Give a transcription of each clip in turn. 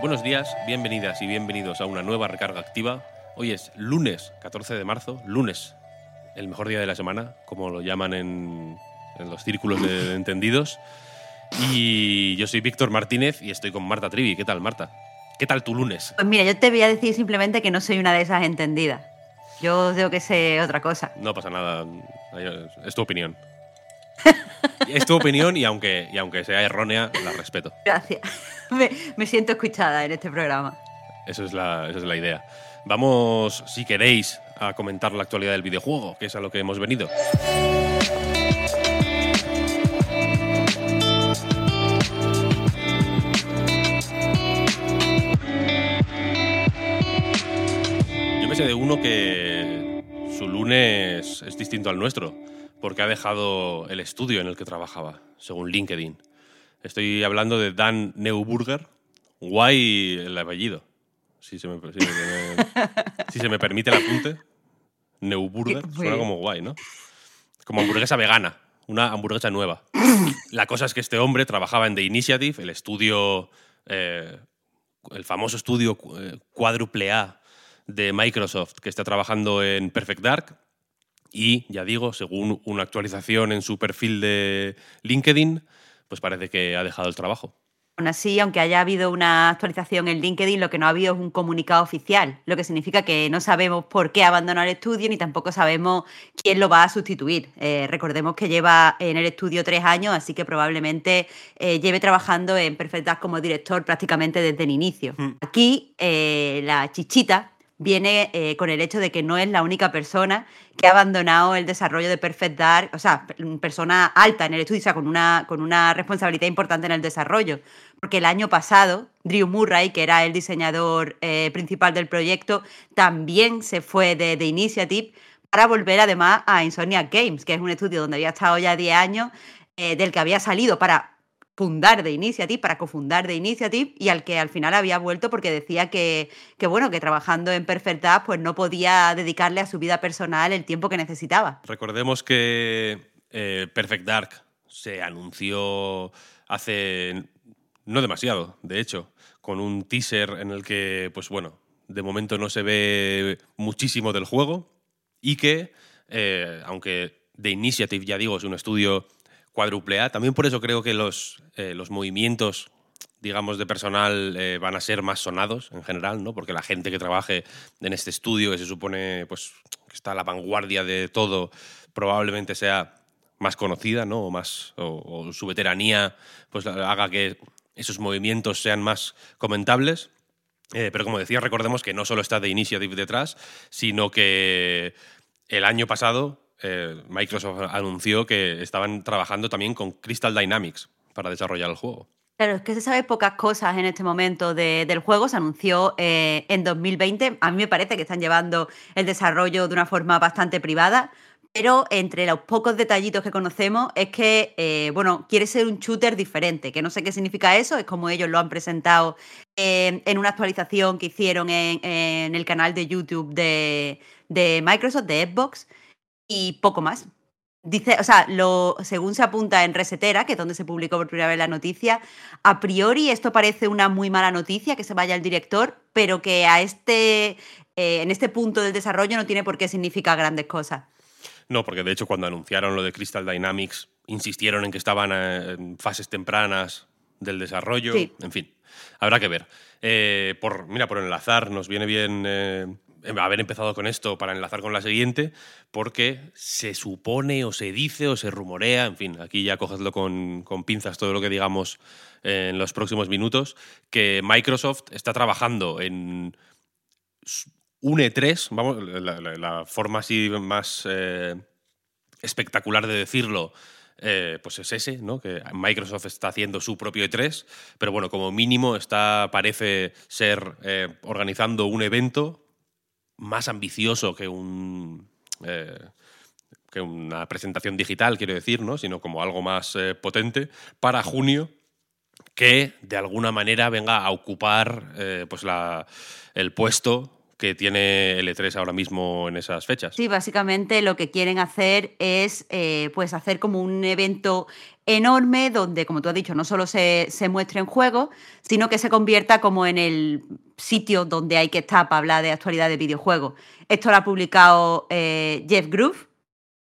Buenos días, bienvenidas y bienvenidos a una nueva recarga activa. Hoy es lunes 14 de marzo, lunes, el mejor día de la semana, como lo llaman en, en los círculos de entendidos. Y yo soy Víctor Martínez y estoy con Marta Trivi. ¿Qué tal, Marta? ¿Qué tal tu lunes? Pues mira, yo te voy a decir simplemente que no soy una de esas entendidas. Yo tengo que sé otra cosa. No pasa nada, es tu opinión. es tu opinión y aunque, y aunque sea errónea, la respeto. Gracias. Me, me siento escuchada en este programa. Eso es, la, esa es la idea. Vamos, si queréis, a comentar la actualidad del videojuego, que es a lo que hemos venido. Yo me sé de uno que su lunes es distinto al nuestro, porque ha dejado el estudio en el que trabajaba, según LinkedIn. Estoy hablando de Dan Neuburger, guay el apellido, si se me, si me- si se me permite el apunte. Neuburger, suena como guay, ¿no? Como hamburguesa vegana, una hamburguesa nueva. La cosa es que este hombre trabajaba en The Initiative, el estudio, eh, el famoso estudio eh, cuádruple A de Microsoft que está trabajando en Perfect Dark. Y, ya digo, según una actualización en su perfil de LinkedIn, pues parece que ha dejado el trabajo. Aún así, aunque haya habido una actualización en LinkedIn, lo que no ha habido es un comunicado oficial, lo que significa que no sabemos por qué abandonó el estudio ni tampoco sabemos quién lo va a sustituir. Eh, recordemos que lleva en el estudio tres años, así que probablemente eh, lleve trabajando en Perfect Dark como director prácticamente desde el inicio. Aquí eh, la chichita viene eh, con el hecho de que no es la única persona que ha abandonado el desarrollo de Perfect Dark, o sea, pe- persona alta en el estudio, o sea, con una, con una responsabilidad importante en el desarrollo. Porque el año pasado, Drew Murray, que era el diseñador eh, principal del proyecto, también se fue de, de Initiative para volver además a Insomniac Games, que es un estudio donde había estado ya 10 años, eh, del que había salido para fundar de Initiative, para cofundar de Initiative, y al que al final había vuelto porque decía que, que bueno, que trabajando en Perfect Dark, pues no podía dedicarle a su vida personal el tiempo que necesitaba. Recordemos que eh, Perfect Dark se anunció hace no demasiado, de hecho, con un teaser en el que, pues bueno, de momento no se ve muchísimo del juego y que, eh, aunque The Initiative, ya digo, es un estudio cuádruple A, también por eso creo que los, eh, los movimientos digamos, de personal eh, van a ser más sonados en general, ¿no? Porque la gente que trabaje en este estudio, que se supone pues, que está a la vanguardia de todo, probablemente sea más conocida, ¿no? O, más, o, o su veteranía pues, haga que esos movimientos sean más comentables. Eh, pero como decía, recordemos que no solo está The Initiative detrás, sino que el año pasado eh, Microsoft anunció que estaban trabajando también con Crystal Dynamics para desarrollar el juego. Claro, es que se sabe pocas cosas en este momento de- del juego. Se anunció eh, en 2020. A mí me parece que están llevando el desarrollo de una forma bastante privada. Pero entre los pocos detallitos que conocemos es que, eh, bueno, quiere ser un shooter diferente, que no sé qué significa eso, es como ellos lo han presentado en una actualización que hicieron en, el canal de YouTube de Microsoft, de Xbox, y poco más. Dice, o sea, lo, según se apunta en Resetera, que es donde se publicó por primera vez la noticia, a priori esto parece una muy mala noticia que se vaya el director, pero que a este, eh, en este punto del desarrollo no tiene por qué significar grandes cosas. No, porque de hecho cuando anunciaron lo de Crystal Dynamics insistieron en que estaban eh, en fases tempranas del desarrollo. Sí. En fin, habrá que ver. Eh, por, mira, por enlazar, nos viene bien eh, haber empezado con esto para enlazar con la siguiente, porque se supone o se dice o se rumorea, en fin, aquí ya cogedlo con, con pinzas todo lo que digamos en los próximos minutos, que Microsoft está trabajando en un E3, vamos, la, forma así más, eh, espectacular de decirlo, eh, pues es ese, ¿no? Que Microsoft está haciendo su propio E3, pero bueno, como mínimo está, parece ser eh, organizando un evento más ambicioso que un. Eh, que una presentación digital, quiero decir, ¿no? sino como algo más potente para junio, que de alguna manera venga a ocupar pues la, el puesto que tiene el E3 ahora mismo en esas fechas. Sí, básicamente lo que quieren hacer es eh, pues hacer como un evento enorme donde, como tú has dicho, no solo se, se muestre en juego, sino que se convierta como en el sitio donde hay que estar para hablar de actualidad de videojuegos. Esto lo ha publicado eh, Jeff Groove,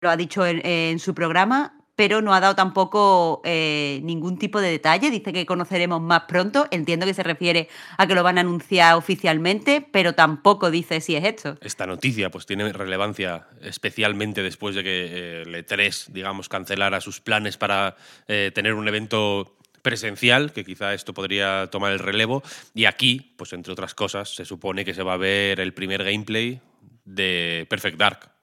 lo ha dicho en su programa pero no ha dado tampoco eh, ningún tipo de detalle. Dice que conoceremos más pronto. Entiendo que se refiere a que lo van a anunciar oficialmente, pero tampoco dice si es esto. Esta noticia pues tiene relevancia especialmente después de que eh, el E3, digamos, cancelara sus planes para eh, tener un evento presencial, que quizá esto podría tomar el relevo. Y aquí, pues entre otras cosas, se supone que se va a ver el primer gameplay de Perfect Dark,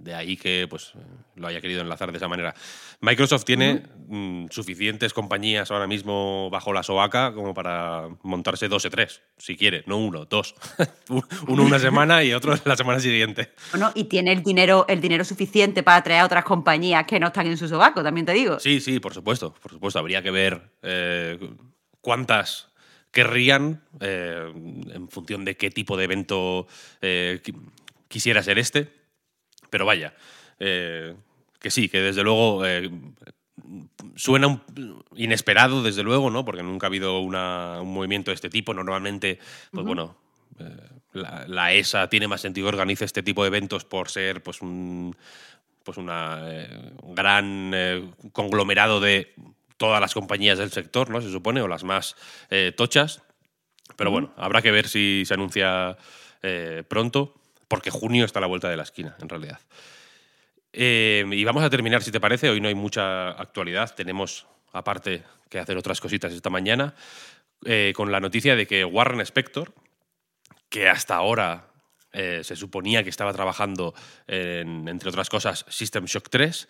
de ahí que pues, lo haya querido enlazar de esa manera. Microsoft tiene mm, suficientes compañías ahora mismo bajo la sobaca como para montarse dos o tres, si quiere, no uno, dos. uno una semana y otro la semana siguiente. Bueno, y tiene el dinero, el dinero suficiente para atraer a otras compañías que no están en su sobaco, también te digo. Sí, sí, por supuesto, por supuesto. Habría que ver eh, cuántas querrían eh, en función de qué tipo de evento eh, quisiera ser este pero vaya, eh, que sí, que desde luego eh, suena inesperado, desde luego, ¿no? Porque nunca ha habido un movimiento de este tipo. Normalmente, pues bueno, eh, la, ESA tiene más sentido que organice este tipo de eventos por ser pues un pues una gran conglomerado de todas las compañías del sector, ¿no? Se supone, o las más tochas. Pero bueno, habrá que ver si se anuncia pronto porque junio está a la vuelta de la esquina, en realidad. Eh, y vamos a terminar, si te parece. Hoy no hay mucha actualidad. Tenemos, aparte, que hacer otras cositas esta mañana, eh, con la noticia de que Warren Spector, que hasta ahora eh, se suponía que estaba trabajando en, entre otras cosas, System Shock 3,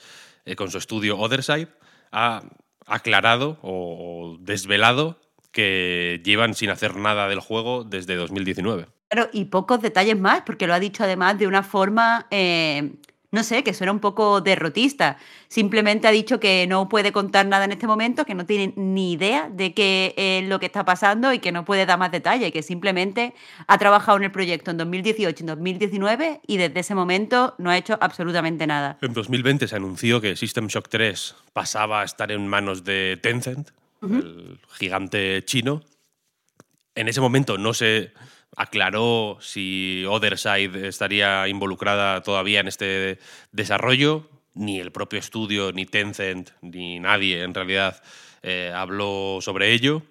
con su estudio Otherside, ha aclarado o desvelado que llevan sin hacer nada del juego desde 2019. Claro, y pocos detalles más, porque lo ha dicho además de una forma, eh, no sé, que suena un poco derrotista. Simplemente ha dicho que no puede contar nada en este momento, que no tiene ni idea de qué es lo que está pasando y que no puede dar más detalles, que simplemente ha trabajado en el proyecto en 2018 y 2019 y desde ese momento no ha hecho absolutamente nada. En 2020 se anunció que System Shock 3 pasaba a estar en manos de Tencent, el gigante chino. En ese momento no se aclaró si Otherside estaría involucrada todavía en este desarrollo. Ni el propio estudio, ni Tencent, ni nadie en realidad eh, habló sobre ello.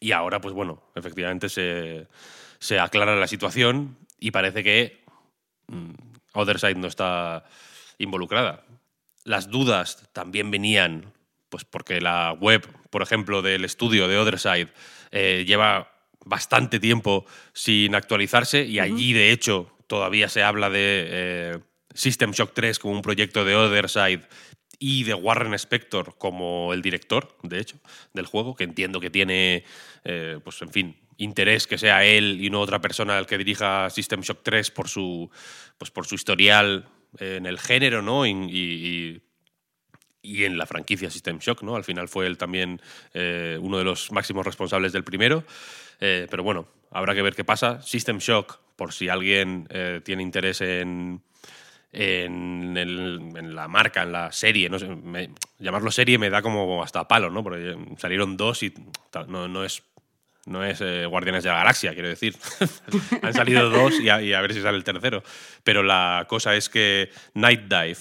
Y ahora, pues bueno, efectivamente se, aclara la situación y parece que mm, Otherside no está involucrada. Las dudas también venían, pues porque la web, por ejemplo, del estudio de Otherside eh, lleva bastante tiempo sin actualizarse y allí, de hecho, todavía se habla de eh, System Shock 3 como un proyecto de Otherside y de Warren Spector como el director, de hecho, del juego, que entiendo que tiene, eh, pues en fin, interés que sea él y no otra persona el que dirija System Shock 3 por su, pues por su historial en el género, ¿no? y, y en la franquicia System Shock, ¿no? Al final fue él también eh, uno de los máximos responsables del primero. Eh, pero bueno, habrá que ver qué pasa. System Shock, por si alguien eh, tiene interés en, en, la marca, en la serie, no llamarlo serie me da como hasta palo, ¿no? Porque salieron dos y no, no es no es Guardianes de la Galaxia, quiero decir. Han salido dos y a, ver si sale el tercero. Pero la cosa es que Night Dive,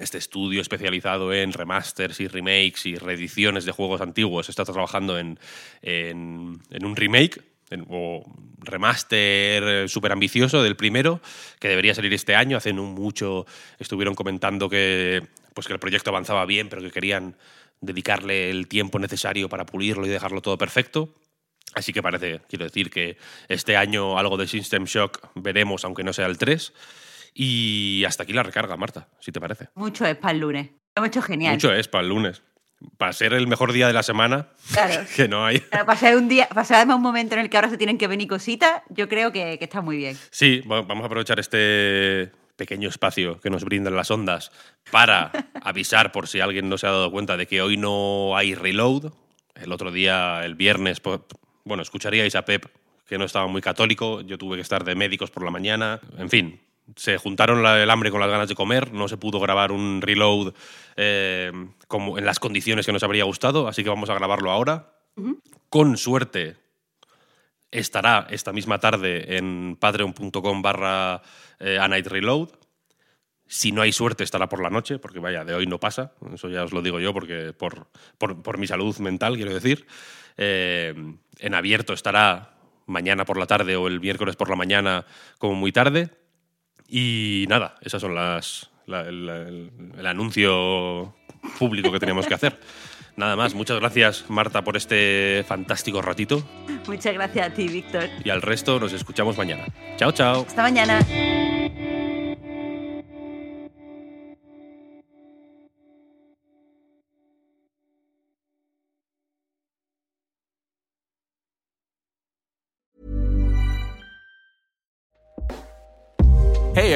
este estudio especializado en remasters y remakes y reediciones de juegos antiguos está trabajando en, un remake o remaster súper ambicioso del primero, que debería salir este año. Hace no mucho estuvieron comentando que, pues que el proyecto avanzaba bien, pero que querían dedicarle el tiempo necesario para pulirlo y dejarlo todo perfecto. Así que parece, quiero decir, que este año algo de System Shock veremos, aunque no sea el 3. Y hasta aquí la recarga, Marta, si te parece. Mucho es para el lunes. Lo hemos hecho genial. Mucho es para el lunes. Para ser el mejor día de la semana, Claro. que no hay. Para pasar un día, pasar además un momento en el que ahora se tienen que venir cositas, yo creo que, que está muy bien. Sí, bueno, vamos a aprovechar este pequeño espacio que nos brindan las ondas para avisar por si alguien no se ha dado cuenta de que hoy no hay reload. El otro día, el viernes, bueno, escucharíais a Pep que no estaba muy católico, yo tuve que estar de médicos por la mañana, en fin. Se juntaron la- el hambre con las ganas de comer, no se pudo grabar un reload eh, como en las condiciones que nos habría gustado, así que vamos a grabarlo ahora. Con suerte, estará esta misma tarde en patreon.com barra eh, Reload. Si no hay suerte, estará por la noche, porque vaya, de hoy no pasa. Eso ya os lo digo yo, porque por, por- por mi salud mental, quiero decir. Eh, en abierto estará mañana por la tarde o el miércoles por la mañana, como muy tarde. Y nada, esas son las la- el, el- el anuncio público que teníamos que hacer. Nada más, muchas gracias Marta por este fantástico ratito Muchas gracias a ti, Víctor. y al resto nos escuchamos mañana. Chao, chao. Hasta mañana.